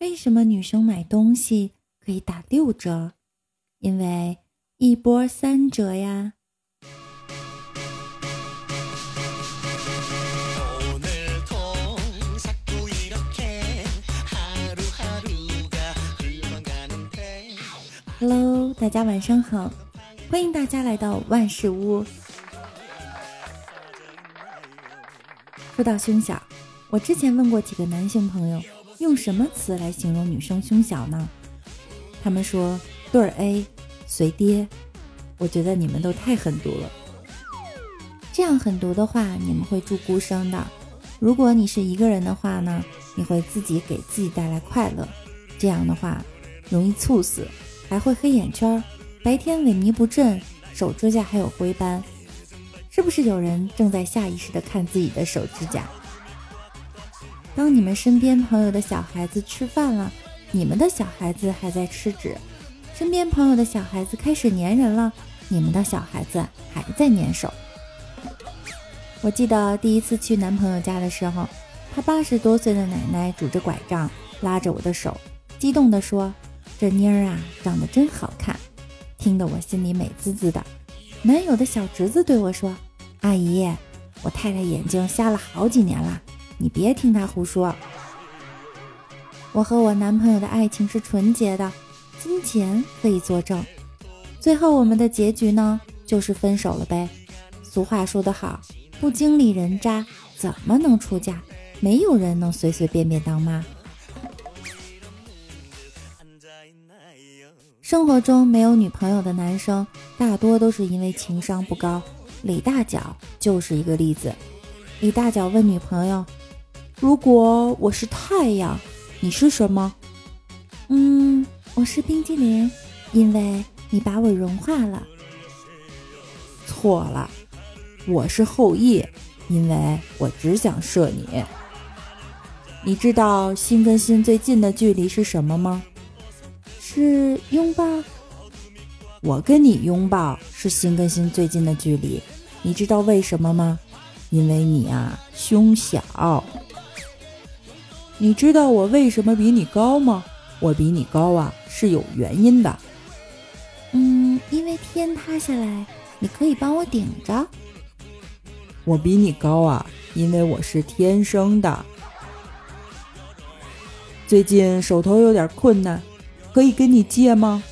为什么女生买东西可以打六折？因为一波三折呀。Hello，大家晚上好，欢迎大家来到万事屋。说到胸小，我之前问过几个男性朋友，用什么词来形容女生胸小呢？他们说对儿 A，随爹。我觉得你们都太狠毒了。这样狠毒的话，你们会住孤生的。如果你是一个人的话呢，你会自己给自己带来快乐。这样的话，容易猝死。还会黑眼圈，白天萎靡不振，手指甲还有灰斑，是不是有人正在下意识的看自己的手指甲？当你们身边朋友的小孩子吃饭了，你们的小孩子还在吃纸；身边朋友的小孩子开始粘人了，你们的小孩子还在粘手。我记得第一次去男朋友家的时候，他八十多岁的奶奶拄着拐杖拉着我的手，激动地说。这妮儿啊，长得真好看，听得我心里美滋滋的。男友的小侄子对我说：“阿姨，我太太眼睛瞎了好几年了，你别听他胡说。”我和我男朋友的爱情是纯洁的，金钱可以作证。最后我们的结局呢，就是分手了呗。俗话说得好，不经历人渣怎么能出嫁？没有人能随随便便当妈。生活中没有女朋友的男生，大多都是因为情商不高。李大脚就是一个例子。李大脚问女朋友：“如果我是太阳，你是什么？”“嗯，我是冰激凌，因为你把我融化了。”“错了，我是后羿，因为我只想射你。”“你知道心跟心最近的距离是什么吗？”是拥抱，我跟你拥抱是心跟心最近的距离，你知道为什么吗？因为你啊胸小。你知道我为什么比你高吗？我比你高啊是有原因的。嗯，因为天塌下来，你可以帮我顶着。我比你高啊，因为我是天生的。最近手头有点困难。可以跟你借吗？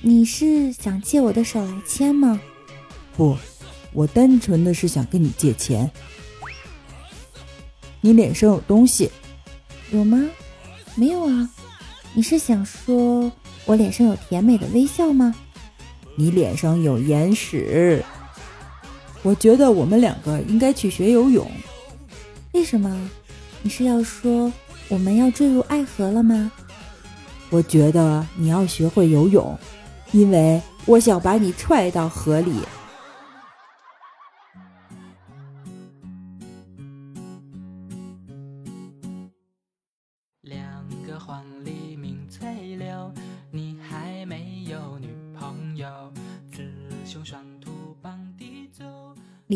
你是想借我的手来牵吗？不，我单纯的是想跟你借钱。你脸上有东西，有吗？没有啊。你是想说我脸上有甜美的微笑吗？你脸上有眼屎。我觉得我们两个应该去学游泳。为什么？你是要说我们要坠入爱河了吗？我觉得你要学会游泳，因为我想把你踹到河里。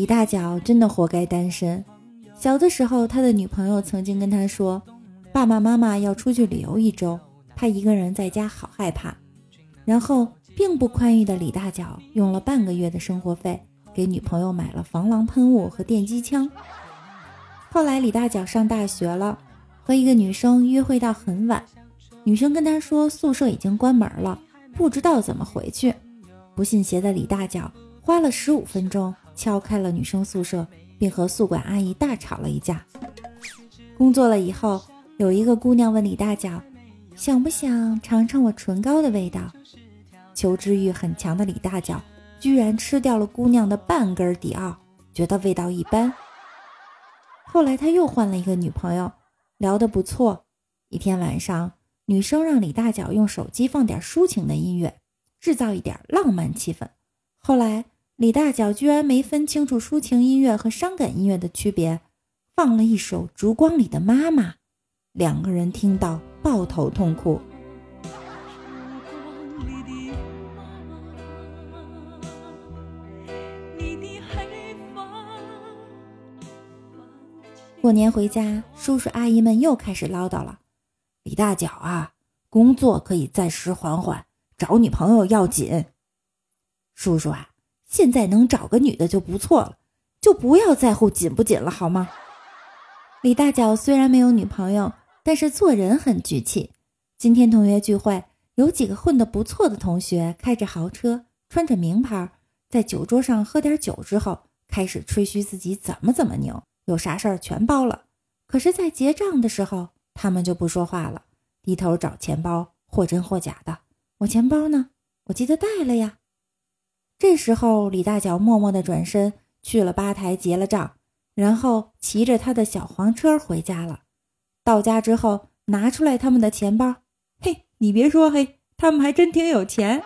大脚真的活该单身。小的时候，他的女朋友曾经跟他说：“爸爸妈妈要出去旅游一周。”他一个人在家好害怕，然后并不宽裕的李大脚用了半个月的生活费给女朋友买了防狼喷雾和电击枪。后来李大脚上大学了，和一个女生约会到很晚，女生跟他说宿舍已经关门了，不知道怎么回去。不信邪的李大脚花了十五分钟敲开了女生宿舍，并和宿管阿姨大吵了一架。工作了以后，有一个姑娘问李大脚。想不想尝尝我唇膏的味道？求知欲很强的李大脚居然吃掉了姑娘的半根迪奥，觉得味道一般。后来他又换了一个女朋友，聊得不错。一天晚上，女生让李大脚用手机放点抒情的音乐，制造一点浪漫气氛。后来李大脚居然没分清楚抒情音乐和伤感音乐的区别，放了一首《烛光里的妈妈》。两个人听到。抱头痛哭。过年回家，叔叔阿姨们又开始唠叨了。李大脚啊，工作可以暂时缓缓，找女朋友要紧。叔叔啊，现在能找个女的就不错了，就不要在乎紧不紧了，好吗？李大脚虽然没有女朋友，但是做人很局气。今天同学聚会，有几个混得不错的同学，开着豪车，穿着名牌，在酒桌上喝点酒之后，开始吹嘘自己怎么怎么牛，有啥事儿全包了。可是，在结账的时候，他们就不说话了，低头找钱包，或真或假的。我钱包呢？我记得带了呀。这时候，李大脚默默地转身去了吧台结了账。然后骑着他的小黄车回家了。到家之后，拿出来他们的钱包。嘿，你别说，嘿，他们还真挺有钱。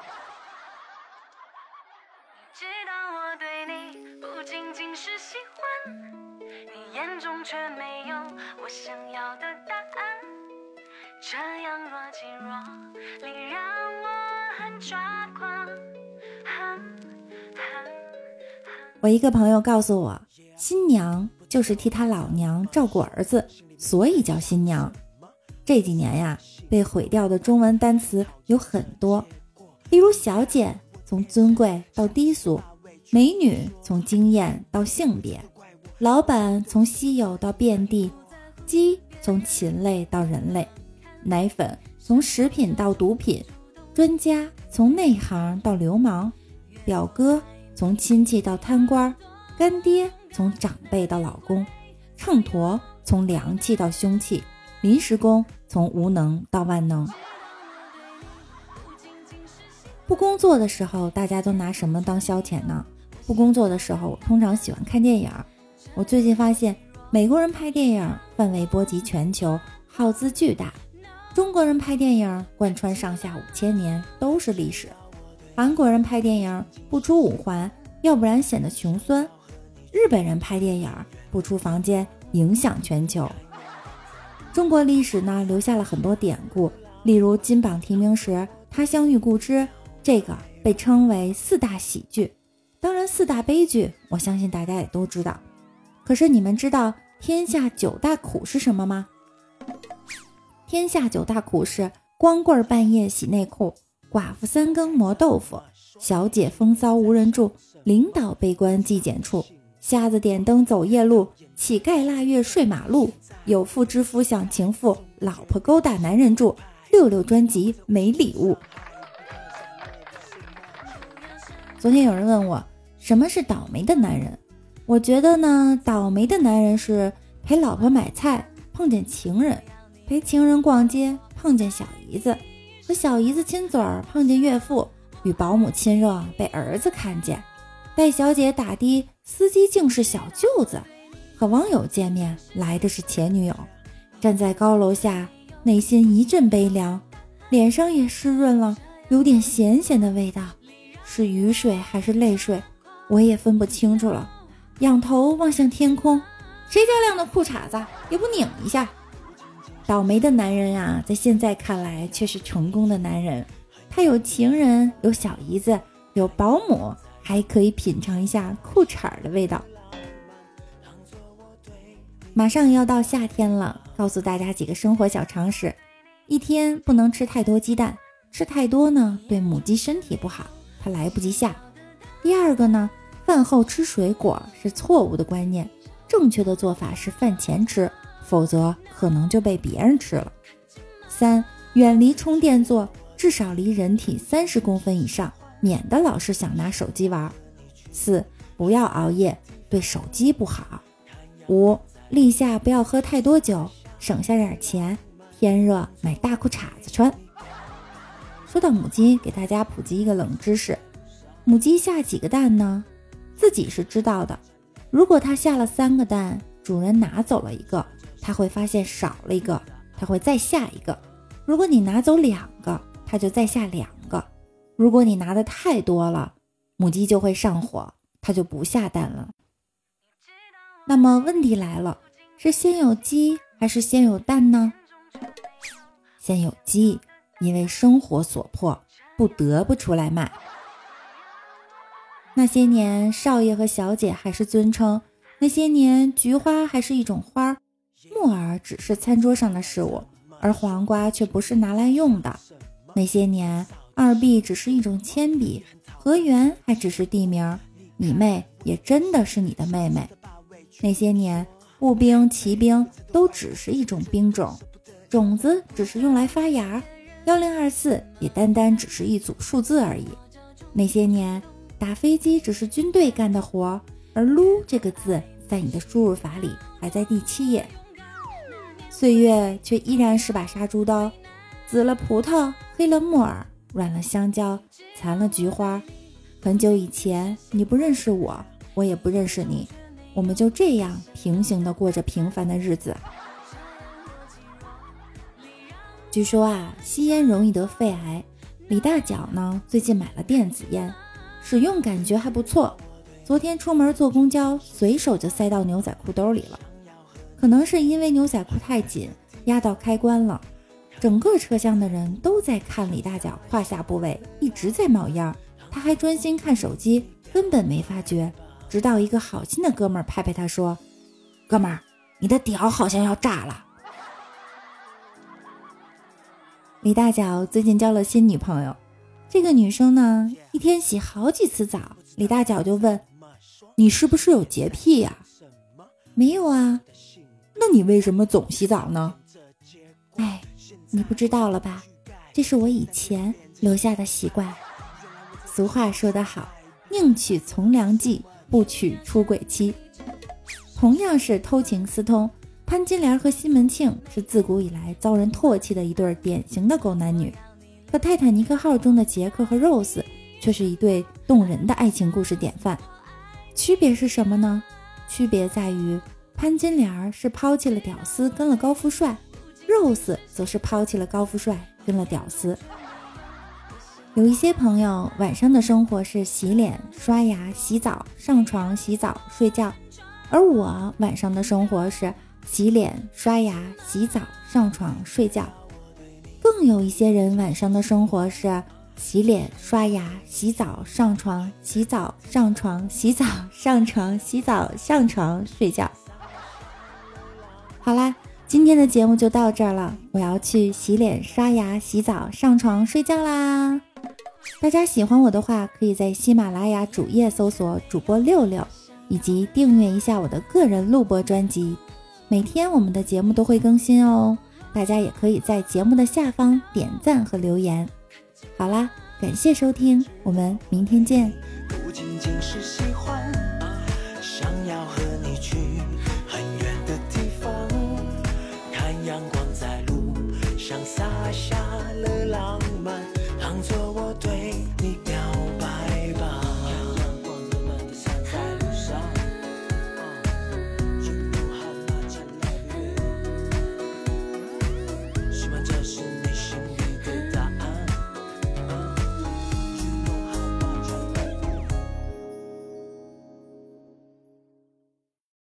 这样若即若离我一个朋友告诉我。新娘就是替他老娘照顾儿子，所以叫新娘。这几年呀，被毁掉的中文单词有很多，例如小姐从尊贵到低俗，美女从惊艳到性别，老板从稀有到遍地，鸡从禽类到人类，奶粉从食品到毒品，专家从内行到流氓，表哥从亲戚到贪官，干爹。从长辈到老公，秤砣从良器到凶器，临时工从无能到万能。不工作的时候，大家都拿什么当消遣呢？不工作的时候，我通常喜欢看电影。我最近发现，美国人拍电影范围波及全球，耗资巨大；中国人拍电影贯穿上下五千年，都是历史；韩国人拍电影不出五环，要不然显得穷酸。日本人拍电影不出房间，影响全球。中国历史呢，留下了很多典故，例如金榜题名时，他乡遇故知，这个被称为四大喜剧。当然，四大悲剧，我相信大家也都知道。可是你们知道天下九大苦是什么吗？天下九大苦是：光棍半夜洗内裤，寡妇三更磨豆腐，小姐风骚无人住，领导悲观纪检处。瞎子点灯走夜路，乞丐腊月睡马路，有妇之夫想情妇，老婆勾搭男人住。六六专辑没礼物。昨天有人问我什么是倒霉的男人，我觉得呢，倒霉的男人是陪老婆买菜碰见情人，陪情人逛街碰见小姨子，小姨子亲嘴儿碰见岳父，与保姆亲热被儿子看见，带小姐打的。司机竟是小舅子，和网友见面来的是前女友，站在高楼下，内心一阵悲凉，脸上也湿润了，有点咸咸的味道，是雨水还是泪水，我也分不清楚了。仰头望向天空，谁家晾的裤衩子也不拧一下。倒霉的男人啊，在现在看来却是成功的男人，他有情人，有小姨子，有保姆。还可以品尝一下裤衩的味道。马上要到夏天了，告诉大家几个生活小常识：一天不能吃太多鸡蛋，吃太多呢对母鸡身体不好，它来不及下。第二个呢，饭后吃水果是错误的观念，正确的做法是饭前吃，否则可能就被别人吃了。三，远离充电座，至少离人体三十公分以上。免得老是想拿手机玩。四，不要熬夜，对手机不好。五，立夏不要喝太多酒，省下点钱。天热买大裤衩子穿。说到母鸡，给大家普及一个冷知识：母鸡下几个蛋呢？自己是知道的。如果它下了三个蛋，主人拿走了一个，它会发现少了一个，它会再下一个。如果你拿走两个，它就再下两个。如果你拿的太多了，母鸡就会上火，它就不下蛋了。那么问题来了，是先有鸡还是先有蛋呢？先有鸡，因为生活所迫，不得不出来卖。那些年，少爷和小姐还是尊称；那些年，菊花还是一种花儿，木耳只是餐桌上的事物。而黄瓜却不是拿来用的。那些年，二 B 只是一种铅笔，河源还只是地名，你妹也真的是你的妹妹。那些年，步兵、骑兵都只是一种兵种，种子只是用来发芽，幺零二四也单单只是一组数字而已。那些年，打飞机只是军队干的活，而撸这个字在你的输入法里还在第七页。岁月却依然是把杀猪刀，紫了葡萄，黑了木耳，软了香蕉，残了菊花。很久以前，你不认识我，我也不认识你，我们就这样平行的过着平凡的日子。据说啊，吸烟容易得肺癌。李大脚呢，最近买了电子烟，使用感觉还不错。昨天出门坐公交，随手就塞到牛仔裤兜里了。可能是因为牛仔裤太紧，压到开关了，整个车厢的人都在看李大脚胯下部位一直在冒烟，他还专心看手机，根本没发觉。直到一个好心的哥们儿拍拍他说：“哥们儿，你的屌好像要炸了。”李大脚最近交了新女朋友，这个女生呢一天洗好几次澡，李大脚就问：“你是不是有洁癖呀？”“没有啊。”那你为什么总洗澡呢？哎，你不知道了吧？这是我以前留下的习惯。俗话说得好，宁娶从良计，不娶出轨妻。同样是偷情私通，潘金莲和西门庆是自古以来遭人唾弃的一对典型的狗男女。可泰坦尼克号中的杰克和 Rose 却是一对动人的爱情故事典范。区别是什么呢？区别在于。潘金莲是抛弃了屌丝，跟了高富帅；Rose 则是抛弃了高富帅，跟了屌丝。有一些朋友晚上的生活是洗脸、刷牙、洗澡、上床、洗澡、睡觉，而我晚上的生活是洗脸、刷牙、洗澡、上床、睡觉。更有一些人晚上的生活是洗脸、刷牙、洗澡、上床、洗澡、上床、洗澡、上床、洗澡、上床、睡觉。好啦，今天的节目就到这儿了，我要去洗脸、刷牙、洗澡、上床睡觉啦。大家喜欢我的话，可以在喜马拉雅主页搜索主播六六，以及订阅一下我的个人录播专辑。每天我们的节目都会更新哦，大家也可以在节目的下方点赞和留言。好啦，感谢收听，我们明天见。不仅仅是上洒下了浪漫，当作。